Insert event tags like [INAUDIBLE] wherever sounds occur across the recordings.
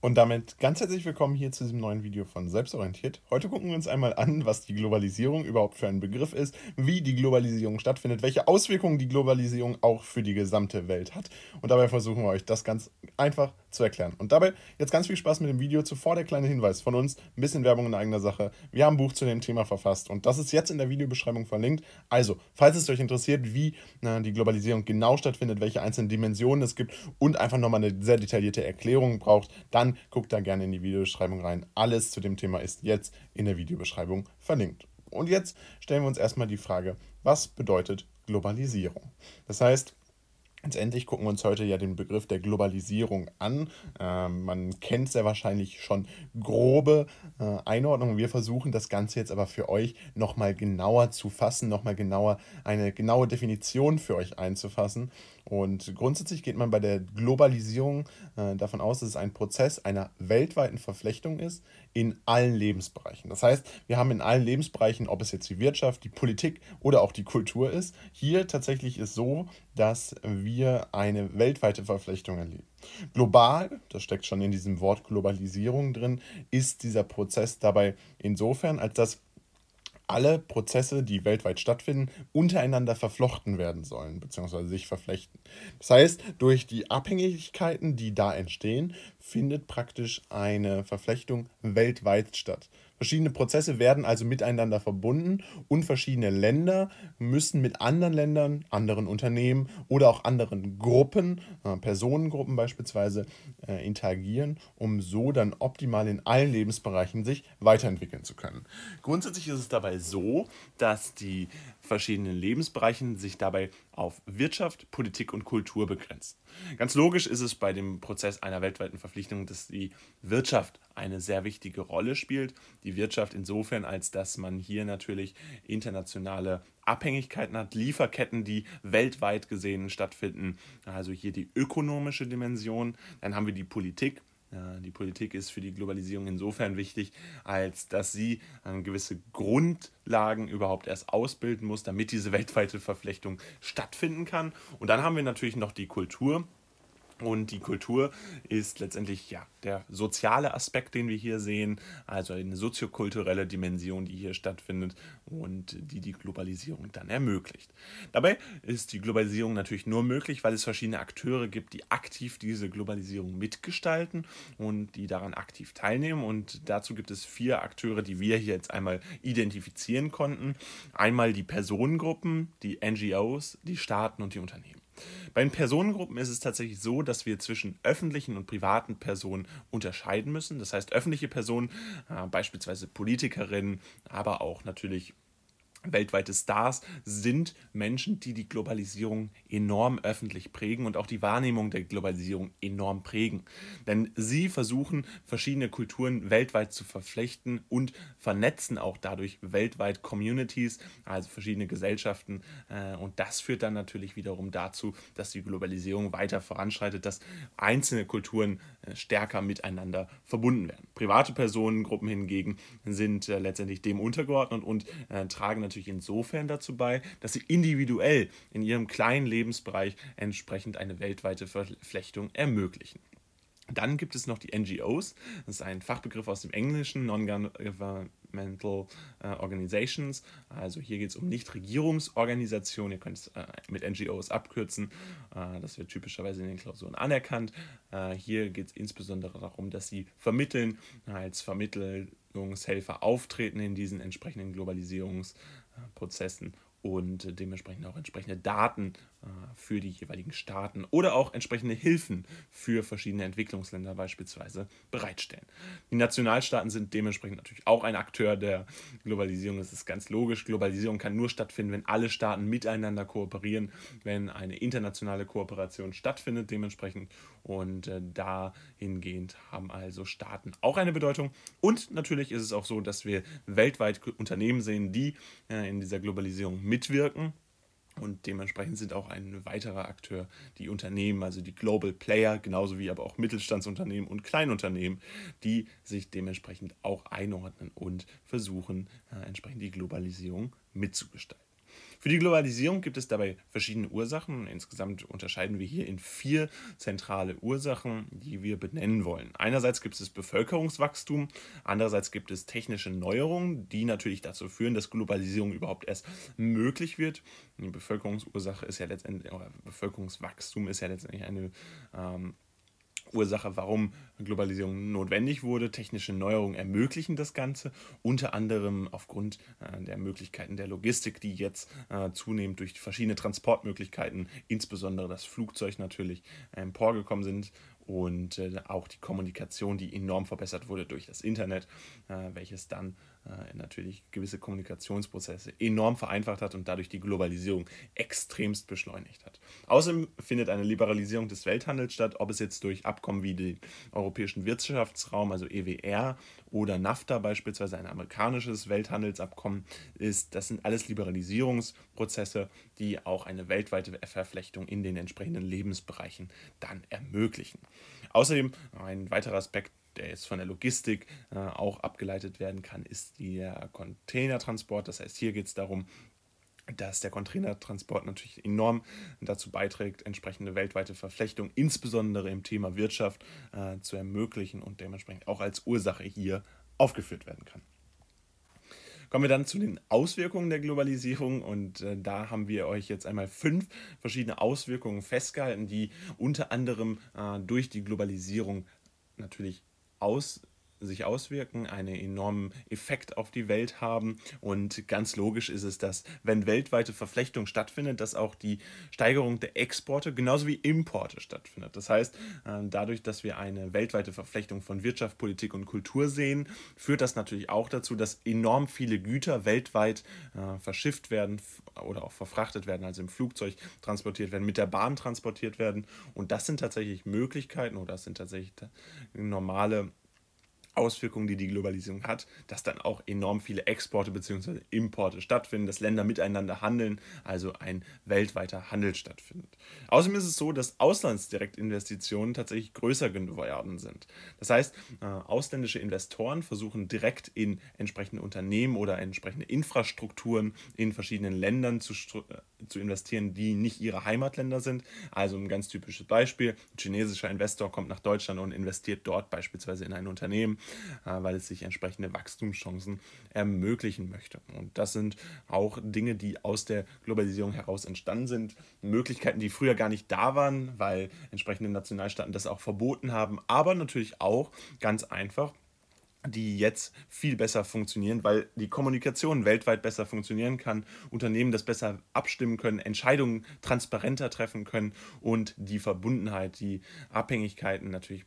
Und damit ganz herzlich willkommen hier zu diesem neuen Video von Selbstorientiert. Heute gucken wir uns einmal an, was die Globalisierung überhaupt für ein Begriff ist, wie die Globalisierung stattfindet, welche Auswirkungen die Globalisierung auch für die gesamte Welt hat. Und dabei versuchen wir euch das ganz einfach zu erklären. Und dabei jetzt ganz viel Spaß mit dem Video. Zuvor der kleine Hinweis von uns, ein bisschen Werbung in eigener Sache. Wir haben ein Buch zu dem Thema verfasst und das ist jetzt in der Videobeschreibung verlinkt. Also, falls es euch interessiert, wie na, die Globalisierung genau stattfindet, welche einzelnen Dimensionen es gibt und einfach nochmal eine sehr detaillierte Erklärung braucht, dann dann guckt da gerne in die Videobeschreibung rein. Alles zu dem Thema ist jetzt in der Videobeschreibung verlinkt. Und jetzt stellen wir uns erstmal die Frage, was bedeutet Globalisierung? Das heißt, Letztendlich gucken wir uns heute ja den Begriff der Globalisierung an. Ähm, man kennt sehr wahrscheinlich schon grobe äh, Einordnungen. Wir versuchen das Ganze jetzt aber für euch nochmal genauer zu fassen, nochmal genauer eine genaue Definition für euch einzufassen. Und grundsätzlich geht man bei der Globalisierung äh, davon aus, dass es ein Prozess einer weltweiten Verflechtung ist in allen Lebensbereichen. Das heißt, wir haben in allen Lebensbereichen, ob es jetzt die Wirtschaft, die Politik oder auch die Kultur ist, hier tatsächlich ist so, dass wir eine weltweite Verflechtung erleben. Global, das steckt schon in diesem Wort Globalisierung drin, ist dieser Prozess dabei insofern, als dass alle Prozesse, die weltweit stattfinden, untereinander verflochten werden sollen, beziehungsweise sich verflechten. Das heißt, durch die Abhängigkeiten, die da entstehen, findet praktisch eine Verflechtung weltweit statt. Verschiedene Prozesse werden also miteinander verbunden und verschiedene Länder müssen mit anderen Ländern, anderen Unternehmen oder auch anderen Gruppen, äh, Personengruppen beispielsweise, äh, interagieren, um so dann optimal in allen Lebensbereichen sich weiterentwickeln zu können. Grundsätzlich ist es dabei so, dass die verschiedenen Lebensbereichen sich dabei auf Wirtschaft, Politik und Kultur begrenzen. Ganz logisch ist es bei dem Prozess einer weltweiten Verpflichtung, dass die Wirtschaft eine sehr wichtige Rolle spielt. Die Wirtschaft insofern, als dass man hier natürlich internationale Abhängigkeiten hat, Lieferketten, die weltweit gesehen stattfinden. Also hier die ökonomische Dimension. Dann haben wir die Politik, die Politik ist für die Globalisierung insofern wichtig, als dass sie äh, gewisse Grundlagen überhaupt erst ausbilden muss, damit diese [LAUGHS] weltweite Verflechtung stattfinden kann. Und dann haben wir natürlich noch die Kultur. Und die Kultur ist letztendlich ja der soziale Aspekt, den wir hier sehen, also eine soziokulturelle Dimension, die hier stattfindet und die die Globalisierung dann ermöglicht. Dabei ist die Globalisierung natürlich nur möglich, weil es verschiedene Akteure gibt, die aktiv diese Globalisierung mitgestalten und die daran aktiv teilnehmen. Und dazu gibt es vier Akteure, die wir hier jetzt einmal identifizieren konnten. Einmal die Personengruppen, die NGOs, die Staaten und die Unternehmen. Bei den Personengruppen ist es tatsächlich so, dass wir zwischen öffentlichen und privaten Personen unterscheiden müssen. Das heißt, öffentliche Personen, äh, beispielsweise Politikerinnen, aber auch natürlich weltweite Stars sind Menschen, die die Globalisierung enorm öffentlich prägen und auch die Wahrnehmung der Globalisierung enorm prägen. Denn sie versuchen, verschiedene Kulturen weltweit zu verflechten und vernetzen auch dadurch weltweit Communities, also verschiedene Gesellschaften. Äh, und das führt dann natürlich wiederum dazu, dass die Globalisierung weiter voranschreitet, dass einzelne Kulturen äh, stärker miteinander verbunden werden. Private Personengruppen hingegen sind äh, letztendlich dem untergeordnet und tragen natürlich insofern dazu bei, dass sie individuell in ihrem kleinen Lebensbereich entsprechend eine weltweite Verflechtung ermöglichen. Dann gibt es noch die NGOs, das ist ein Fachbegriff aus dem Englischen, Non-Governmental äh, Organizations. Also hier geht es um Nichtregierungsorganisationen, ihr könnt es äh, mit NGOs abkürzen, äh, das wird typischerweise in den Klausuren anerkannt. Hier geht es insbesondere darum, dass sie vermitteln, als Vermittlungshelfer auftreten in diesen entsprechenden Globalisierungsprozessen und dementsprechend auch entsprechende Daten für die jeweiligen Staaten oder auch entsprechende Hilfen für verschiedene Entwicklungsländer beispielsweise bereitstellen. Die Nationalstaaten sind dementsprechend natürlich auch ein Akteur der Globalisierung. Das ist ganz logisch. Globalisierung kann nur stattfinden, wenn alle Staaten miteinander kooperieren, wenn eine internationale Kooperation stattfindet dementsprechend. Und äh, dahingehend haben also Staaten auch eine Bedeutung. Und natürlich ist es auch so, dass wir weltweit Unternehmen sehen, die äh, in dieser Globalisierung mitwirken. Und dementsprechend sind auch ein weiterer Akteur die Unternehmen, also die Global Player, genauso wie aber auch Mittelstandsunternehmen und Kleinunternehmen, die sich dementsprechend auch einordnen und versuchen, äh, entsprechend die Globalisierung mitzugestalten. Für die Globalisierung gibt es dabei verschiedene Ursachen. Insgesamt unterscheiden wir hier in vier zentrale Ursachen, die wir benennen wollen. Einerseits gibt es Bevölkerungswachstum, andererseits gibt es technische Neuerungen, die natürlich dazu führen, dass Globalisierung überhaupt erst möglich wird. Die Bevölkerungsursache ist ja letztendlich, oder Bevölkerungswachstum ist ja letztendlich eine ähm, Ursache, warum Globalisierung notwendig wurde. Technische Neuerungen ermöglichen das Ganze, unter anderem aufgrund äh, der Möglichkeiten der Logistik, die jetzt äh, zunehmend durch verschiedene Transportmöglichkeiten, insbesondere das Flugzeug natürlich, emporgekommen sind und äh, auch die Kommunikation, die enorm verbessert wurde durch das Internet, äh, welches dann natürlich gewisse Kommunikationsprozesse enorm vereinfacht hat und dadurch die Globalisierung extremst beschleunigt hat. Außerdem findet eine Liberalisierung des Welthandels statt, ob es jetzt durch Abkommen wie den Europäischen Wirtschaftsraum, also EWR, oder NAFTA beispielsweise ein amerikanisches Welthandelsabkommen ist. Das sind alles Liberalisierungsprozesse, die auch eine weltweite Verflechtung in den entsprechenden Lebensbereichen dann ermöglichen. Außerdem ein weiterer Aspekt, der jetzt von der Logistik äh, auch abgeleitet werden kann, ist der Containertransport. Das heißt, hier geht es darum, dass der Containertransport natürlich enorm dazu beiträgt, entsprechende weltweite Verflechtung, insbesondere im Thema Wirtschaft, äh, zu ermöglichen und dementsprechend auch als Ursache hier aufgeführt werden kann. Kommen wir dann zu den Auswirkungen der Globalisierung und äh, da haben wir euch jetzt einmal fünf verschiedene Auswirkungen festgehalten, die unter anderem äh, durch die Globalisierung natürlich aus sich auswirken, einen enormen Effekt auf die Welt haben. Und ganz logisch ist es, dass wenn weltweite Verflechtung stattfindet, dass auch die Steigerung der Exporte genauso wie Importe stattfindet. Das heißt, äh, dadurch, dass wir eine weltweite Verflechtung von Wirtschaft, Politik und Kultur sehen, führt das natürlich auch dazu, dass enorm viele Güter weltweit äh, verschifft werden oder auch verfrachtet werden, also im Flugzeug transportiert werden, mit der Bahn transportiert werden. Und das sind tatsächlich Möglichkeiten oder das sind tatsächlich normale Auswirkungen, die die Globalisierung hat, dass dann auch enorm viele Exporte bzw. Importe stattfinden, dass Länder miteinander handeln, also ein weltweiter Handel stattfindet. Außerdem ist es so, dass Auslandsdirektinvestitionen tatsächlich größer geworden sind. Das heißt, äh, ausländische Investoren versuchen direkt in entsprechende Unternehmen oder entsprechende Infrastrukturen in verschiedenen Ländern zu, äh, zu investieren, die nicht ihre Heimatländer sind. Also ein ganz typisches Beispiel, ein chinesischer Investor kommt nach Deutschland und investiert dort beispielsweise in ein Unternehmen weil es sich entsprechende Wachstumschancen ermöglichen möchte. Und das sind auch Dinge, die aus der Globalisierung heraus entstanden sind. Möglichkeiten, die früher gar nicht da waren, weil entsprechende Nationalstaaten das auch verboten haben, aber natürlich auch ganz einfach die jetzt viel besser funktionieren, weil die Kommunikation weltweit besser funktionieren kann, Unternehmen das besser abstimmen können, Entscheidungen transparenter treffen können und die Verbundenheit, die Abhängigkeiten natürlich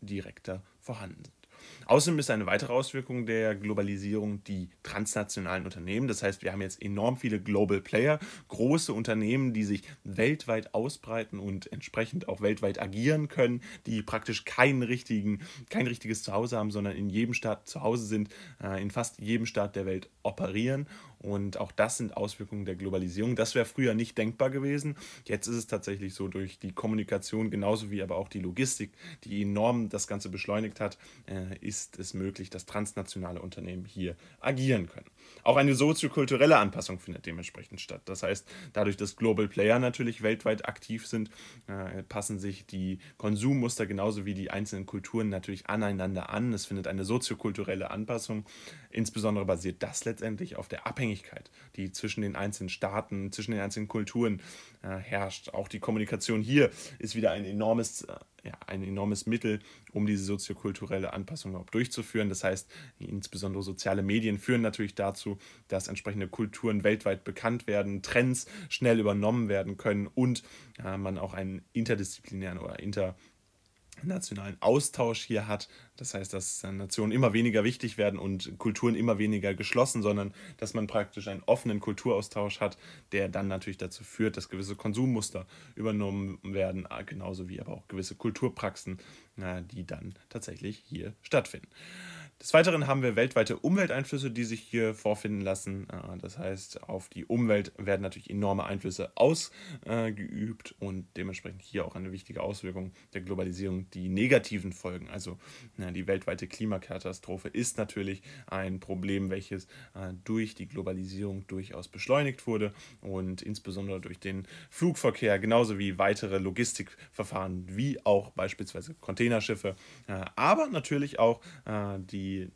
direkter vorhanden sind. Außerdem ist eine weitere Auswirkung der Globalisierung die transnationalen Unternehmen. Das heißt, wir haben jetzt enorm viele Global Player, große Unternehmen, die sich weltweit ausbreiten und entsprechend auch weltweit agieren können, die praktisch keinen richtigen, kein richtiges Zuhause haben, sondern in jedem Staat zu Hause sind, äh, in fast jedem Staat der Welt operieren. Und auch das sind Auswirkungen der Globalisierung. Das wäre früher nicht denkbar gewesen. Jetzt ist es tatsächlich so durch die Kommunikation, genauso wie aber auch die Logistik, die enorm das Ganze beschleunigt hat, äh, ist es möglich, dass transnationale Unternehmen hier agieren können. Auch eine soziokulturelle Anpassung findet dementsprechend statt. Das heißt, dadurch, dass Global Player natürlich weltweit aktiv sind, äh, passen sich die Konsummuster genauso wie die einzelnen Kulturen natürlich aneinander an. Es findet eine soziokulturelle Anpassung. Insbesondere basiert das letztendlich auf der Abhängigkeit, die zwischen den einzelnen Staaten, zwischen den einzelnen Kulturen äh, herrscht. Auch die Kommunikation hier ist wieder ein enormes äh, ja, ein enormes Mittel, um diese soziokulturelle Anpassung überhaupt durchzuführen. Das heißt, insbesondere soziale Medien führen natürlich dazu, dass entsprechende Kulturen weltweit bekannt werden, Trends schnell übernommen werden können und äh, man auch einen interdisziplinären oder inter nationalen Austausch hier hat. Das heißt, dass Nationen immer weniger wichtig werden und Kulturen immer weniger geschlossen, sondern dass man praktisch einen offenen Kulturaustausch hat, der dann natürlich dazu führt, dass gewisse Konsummuster übernommen werden, genauso wie aber auch gewisse Kulturpraxen äh, die dann tatsächlich hier stattfinden. Des Weiteren haben wir weltweite Umwelteinflüsse, die sich hier vorfinden lassen. Äh, das heißt, auf die Umwelt werden natürlich enorme Einflüsse ausgeübt und dementsprechend hier auch eine wichtige Auswirkung der Globalisierung, die negativen Folgen. Also die weltweite Klimakatastrophe ist natürlich ein Problem, welches äh, durch die Globalisierung durchaus beschleunigt wurde und insbesondere durch den Flugverkehr, genauso wie weitere Logistikverfahren, wie auch beispielsweise Containerschiffe, äh, aber natürlich auch die die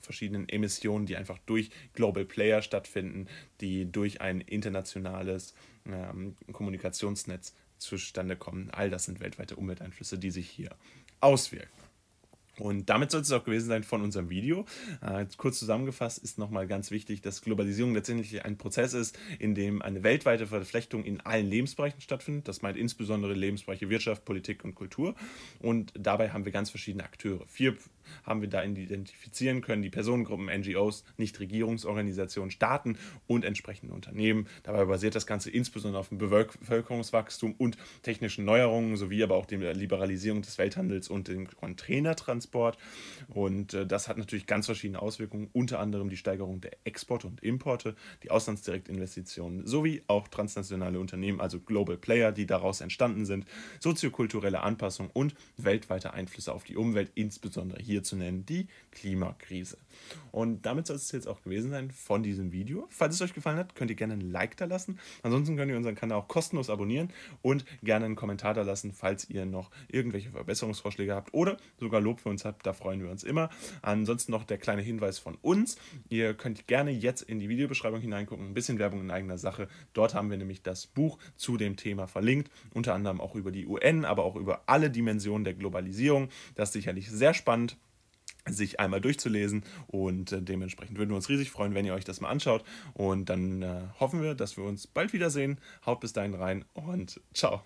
verschiedenen Emissionen, die einfach durch Global Player stattfinden, die durch ein internationales ähm, Kommunikationsnetz zustande kommen. All das sind weltweite Umwelteinflüsse, die sich hier auswirken. Und damit soll es auch gewesen sein von unserem Video. Äh, kurz zusammengefasst ist nochmal ganz wichtig, dass Globalisierung letztendlich ein Prozess ist, in dem eine weltweite Verflechtung in allen Lebensbereichen stattfindet. Das meint insbesondere Lebensbereiche Wirtschaft, Politik und Kultur. Und dabei haben wir ganz verschiedene Akteure. Vier haben wir da identifizieren können, die Personengruppen, NGOs, Nichtregierungsorganisationen, Staaten und entsprechende Unternehmen. Dabei basiert das Ganze insbesondere auf dem Bevölkerungswachstum und technischen Neuerungen sowie aber auch der Liberalisierung des Welthandels und dem Containertransport Transport. Und äh, das hat natürlich ganz verschiedene Auswirkungen, unter anderem die Steigerung der Exporte und Importe, die Auslandsdirektinvestitionen sowie auch transnationale Unternehmen, also Global Player, die daraus entstanden sind, soziokulturelle Anpassung und weltweite Einflüsse auf die Umwelt, insbesondere hier zu nennen die Klimakrise. Und damit soll es jetzt auch gewesen sein von diesem Video. Falls es euch gefallen hat, könnt ihr gerne ein Like da lassen. Ansonsten könnt ihr unseren Kanal auch kostenlos abonnieren und gerne einen Kommentar da lassen, falls ihr noch irgendwelche Verbesserungsvorschläge habt oder sogar Lob für uns habt. Da freuen wir uns immer. Ansonsten noch der kleine Hinweis von uns. Ihr könnt gerne jetzt in die Videobeschreibung hineingucken. Ein bisschen Werbung in eigener Sache. Dort haben wir nämlich das Buch zu dem Thema verlinkt. Unter anderem auch über die UN, aber auch über alle Dimensionen der Globalisierung. Das ist sicherlich sehr spannend sich einmal durchzulesen und äh, dementsprechend würden wir uns riesig freuen, wenn ihr euch das mal anschaut und dann äh, hoffen wir, dass wir uns bald wiedersehen. Haut bis dahin rein und ciao.